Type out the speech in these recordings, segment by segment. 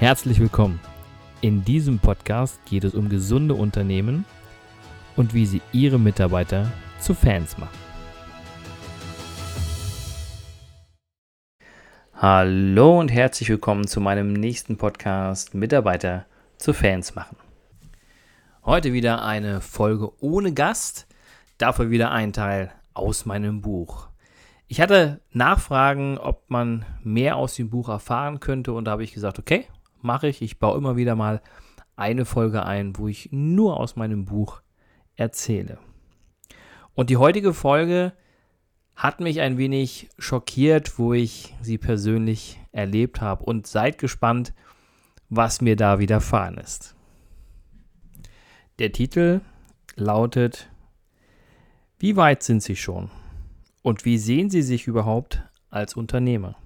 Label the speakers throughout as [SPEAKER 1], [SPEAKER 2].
[SPEAKER 1] Herzlich willkommen. In diesem Podcast geht es um gesunde Unternehmen und wie sie ihre Mitarbeiter zu Fans machen. Hallo und herzlich willkommen zu meinem nächsten Podcast Mitarbeiter zu Fans machen. Heute wieder eine Folge ohne Gast, dafür wieder ein Teil aus meinem Buch. Ich hatte Nachfragen, ob man mehr aus dem Buch erfahren könnte und da habe ich gesagt, okay, mache ich. Ich baue immer wieder mal eine Folge ein, wo ich nur aus meinem Buch erzähle. Und die heutige Folge hat mich ein wenig schockiert, wo ich sie persönlich erlebt habe. Und seid gespannt, was mir da widerfahren ist. Der Titel lautet Wie weit sind Sie schon? Und wie sehen Sie sich überhaupt als Unternehmer?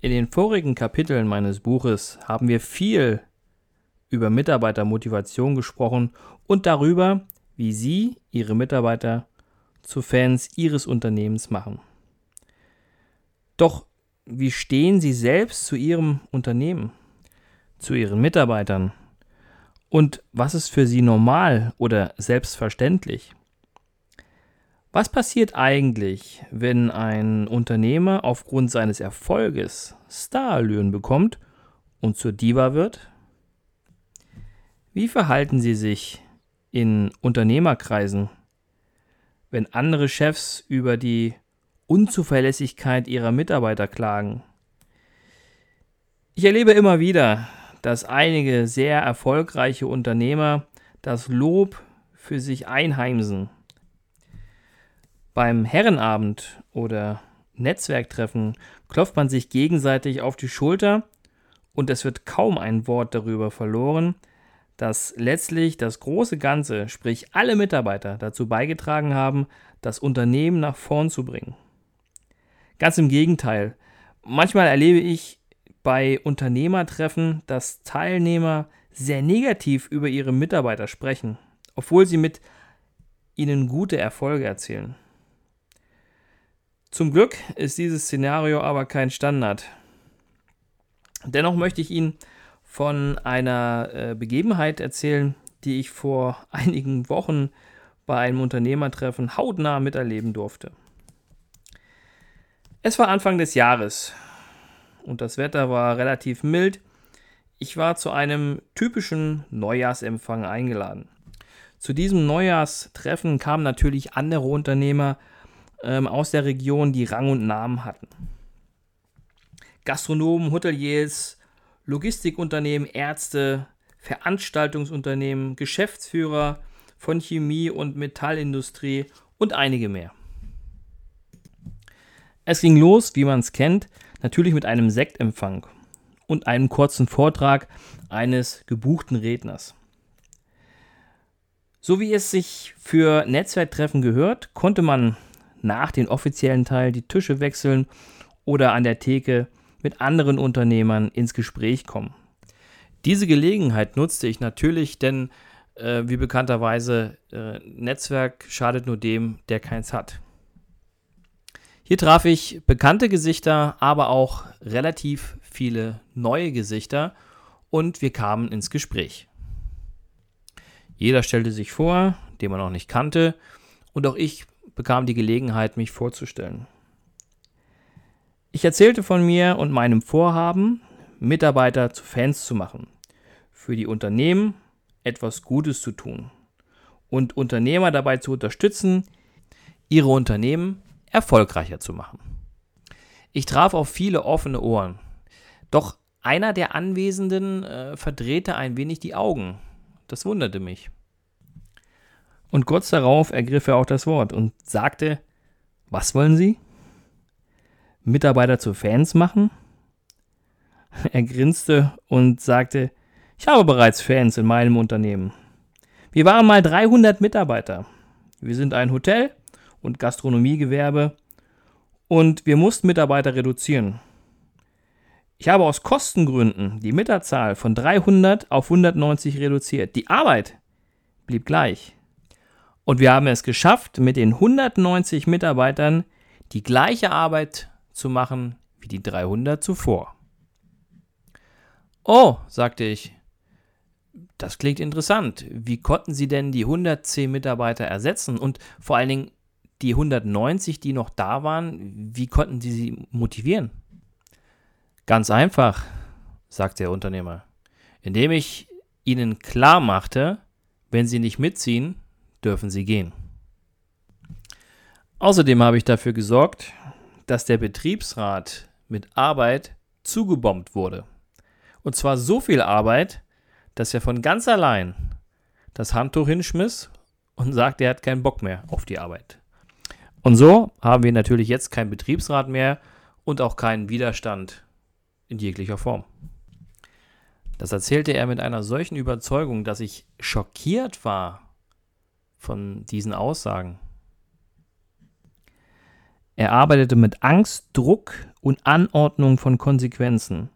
[SPEAKER 1] In den vorigen Kapiteln meines Buches haben wir viel über Mitarbeitermotivation gesprochen und darüber, wie Sie Ihre Mitarbeiter zu Fans Ihres Unternehmens machen. Doch wie stehen Sie selbst zu Ihrem Unternehmen, zu Ihren Mitarbeitern? Und was ist für Sie normal oder selbstverständlich? Was passiert eigentlich, wenn ein Unternehmer aufgrund seines Erfolges Starallüren bekommt und zur Diva wird? Wie verhalten Sie sich in Unternehmerkreisen, wenn andere Chefs über die Unzuverlässigkeit ihrer Mitarbeiter klagen? Ich erlebe immer wieder, dass einige sehr erfolgreiche Unternehmer das Lob für sich einheimsen beim Herrenabend oder Netzwerktreffen klopft man sich gegenseitig auf die Schulter und es wird kaum ein Wort darüber verloren, dass letztlich das große Ganze, sprich alle Mitarbeiter, dazu beigetragen haben, das Unternehmen nach vorn zu bringen. Ganz im Gegenteil. Manchmal erlebe ich bei Unternehmertreffen, dass Teilnehmer sehr negativ über ihre Mitarbeiter sprechen, obwohl sie mit ihnen gute Erfolge erzielen. Zum Glück ist dieses Szenario aber kein Standard. Dennoch möchte ich Ihnen von einer äh, Begebenheit erzählen, die ich vor einigen Wochen bei einem Unternehmertreffen hautnah miterleben durfte. Es war Anfang des Jahres und das Wetter war relativ mild. Ich war zu einem typischen Neujahrsempfang eingeladen. Zu diesem Neujahrstreffen kamen natürlich andere Unternehmer ähm, aus der Region, die Rang und Namen hatten. Gastronomen, Hoteliers, Logistikunternehmen, Ärzte, Veranstaltungsunternehmen, Geschäftsführer von Chemie- und Metallindustrie und einige mehr. Es ging los, wie man es kennt, natürlich mit einem Sektempfang und einem kurzen Vortrag eines gebuchten Redners. So wie es sich für Netzwerktreffen gehört, konnte man nach dem offiziellen Teil die Tische wechseln oder an der Theke mit anderen Unternehmern ins Gespräch kommen. Diese Gelegenheit nutzte ich natürlich, denn äh, wie bekannterweise äh, Netzwerk schadet nur dem, der keins hat. Hier traf ich bekannte Gesichter, aber auch relativ viele neue Gesichter und wir kamen ins Gespräch. Jeder stellte sich vor, den man noch nicht kannte, und auch ich bekam die Gelegenheit, mich vorzustellen. Ich erzählte von mir und meinem Vorhaben, Mitarbeiter zu Fans zu machen, für die Unternehmen etwas Gutes zu tun und Unternehmer dabei zu unterstützen, ihre Unternehmen erfolgreicher zu machen. Ich traf auf viele offene Ohren, doch einer der Anwesenden äh, verdrehte ein wenig die Augen. Das wunderte mich. Und kurz darauf ergriff er auch das Wort und sagte, was wollen Sie? Mitarbeiter zu Fans machen? Er grinste und sagte, ich habe bereits Fans in meinem Unternehmen. Wir waren mal 300 Mitarbeiter. Wir sind ein Hotel und Gastronomiegewerbe und wir mussten Mitarbeiter reduzieren. Ich habe aus Kostengründen die Mitarbeiterzahl von 300 auf 190 reduziert. Die Arbeit blieb gleich. Und wir haben es geschafft, mit den 190 Mitarbeitern die gleiche Arbeit zu machen wie die 300 zuvor. Oh, sagte ich, das klingt interessant. Wie konnten Sie denn die 110 Mitarbeiter ersetzen und vor allen Dingen die 190, die noch da waren, wie konnten Sie sie motivieren? Ganz einfach, sagte der Unternehmer, indem ich Ihnen klar machte, wenn Sie nicht mitziehen, dürfen Sie gehen. Außerdem habe ich dafür gesorgt, dass der Betriebsrat mit Arbeit zugebombt wurde. Und zwar so viel Arbeit, dass er von ganz allein das Handtuch hinschmiss und sagte, er hat keinen Bock mehr auf die Arbeit. Und so haben wir natürlich jetzt keinen Betriebsrat mehr und auch keinen Widerstand in jeglicher Form. Das erzählte er mit einer solchen Überzeugung, dass ich schockiert war von diesen Aussagen. Er arbeitete mit Angst, Druck und Anordnung von Konsequenzen,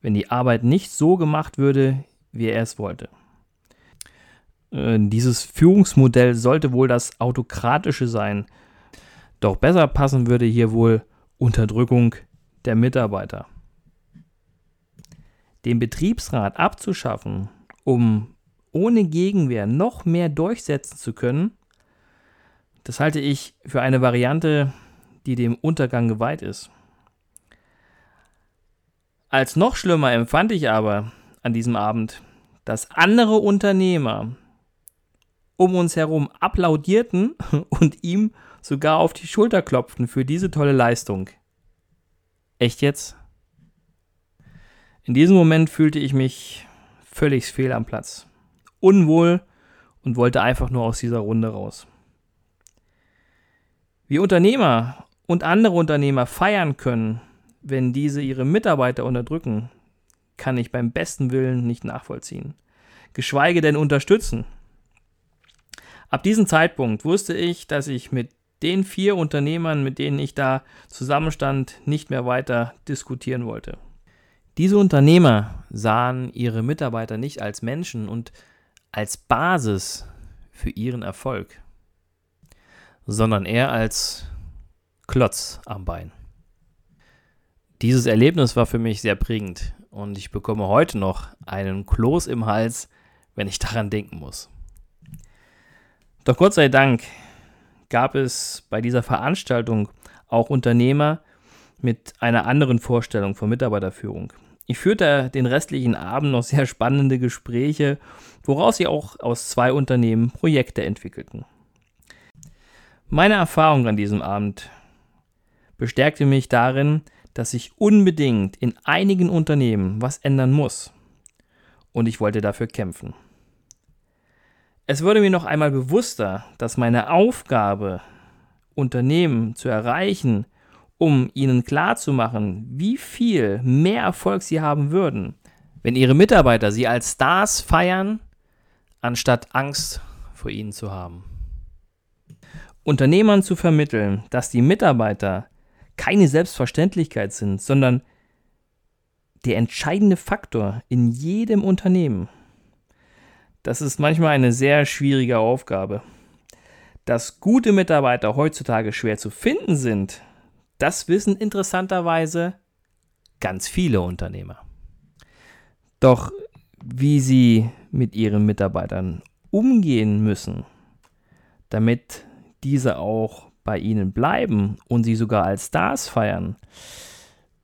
[SPEAKER 1] wenn die Arbeit nicht so gemacht würde, wie er es wollte. Äh, dieses Führungsmodell sollte wohl das autokratische sein, doch besser passen würde hier wohl Unterdrückung der Mitarbeiter. Den Betriebsrat abzuschaffen, um ohne Gegenwehr noch mehr durchsetzen zu können, das halte ich für eine Variante, die dem Untergang geweiht ist. Als noch schlimmer empfand ich aber, an diesem Abend, dass andere Unternehmer um uns herum applaudierten und ihm sogar auf die Schulter klopften für diese tolle Leistung. Echt jetzt? In diesem Moment fühlte ich mich völlig fehl am Platz, unwohl und wollte einfach nur aus dieser Runde raus. Wie Unternehmer und andere Unternehmer feiern können, wenn diese ihre Mitarbeiter unterdrücken, kann ich beim besten Willen nicht nachvollziehen, geschweige denn unterstützen. Ab diesem Zeitpunkt wusste ich, dass ich mit den vier Unternehmern, mit denen ich da zusammenstand, nicht mehr weiter diskutieren wollte. Diese Unternehmer sahen ihre Mitarbeiter nicht als Menschen und als Basis für ihren Erfolg, sondern eher als Klotz am Bein. Dieses Erlebnis war für mich sehr prägend und ich bekomme heute noch einen Kloß im Hals, wenn ich daran denken muss. Doch Gott sei Dank gab es bei dieser Veranstaltung auch Unternehmer mit einer anderen Vorstellung von Mitarbeiterführung. Ich führte den restlichen Abend noch sehr spannende Gespräche, woraus sie auch aus zwei Unternehmen Projekte entwickelten. Meine Erfahrung an diesem Abend bestärkte mich darin, dass sich unbedingt in einigen Unternehmen was ändern muss. Und ich wollte dafür kämpfen. Es wurde mir noch einmal bewusster, dass meine Aufgabe, Unternehmen zu erreichen, um ihnen klarzumachen, wie viel mehr Erfolg sie haben würden, wenn ihre Mitarbeiter sie als Stars feiern, anstatt Angst vor ihnen zu haben. Unternehmern zu vermitteln, dass die Mitarbeiter keine Selbstverständlichkeit sind, sondern der entscheidende Faktor in jedem Unternehmen. Das ist manchmal eine sehr schwierige Aufgabe. Dass gute Mitarbeiter heutzutage schwer zu finden sind, das wissen interessanterweise ganz viele Unternehmer. Doch wie sie mit ihren Mitarbeitern umgehen müssen, damit diese auch bei ihnen bleiben und sie sogar als Stars feiern,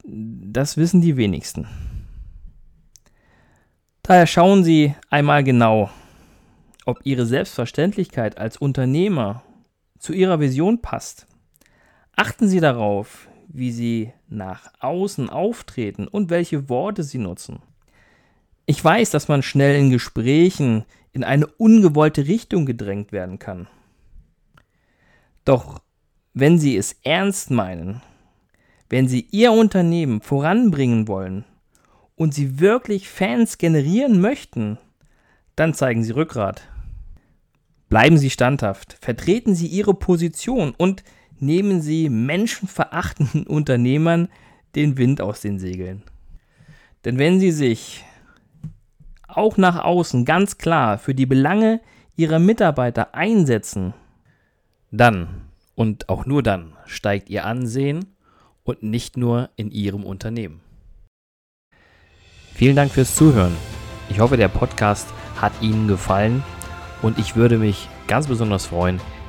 [SPEAKER 1] das wissen die wenigsten. Daher schauen Sie einmal genau, ob Ihre Selbstverständlichkeit als Unternehmer zu Ihrer Vision passt. Achten Sie darauf, wie Sie nach außen auftreten und welche Worte Sie nutzen. Ich weiß, dass man schnell in Gesprächen in eine ungewollte Richtung gedrängt werden kann. Doch wenn Sie es ernst meinen, wenn Sie Ihr Unternehmen voranbringen wollen und Sie wirklich Fans generieren möchten, dann zeigen Sie Rückgrat. Bleiben Sie standhaft, vertreten Sie Ihre Position und nehmen Sie menschenverachtenden Unternehmern den Wind aus den Segeln. Denn wenn Sie sich auch nach außen ganz klar für die Belange Ihrer Mitarbeiter einsetzen, dann und auch nur dann steigt Ihr Ansehen und nicht nur in Ihrem Unternehmen. Vielen Dank fürs Zuhören. Ich hoffe, der Podcast hat Ihnen gefallen und ich würde mich ganz besonders freuen,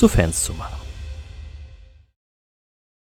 [SPEAKER 1] zu Fans zu machen.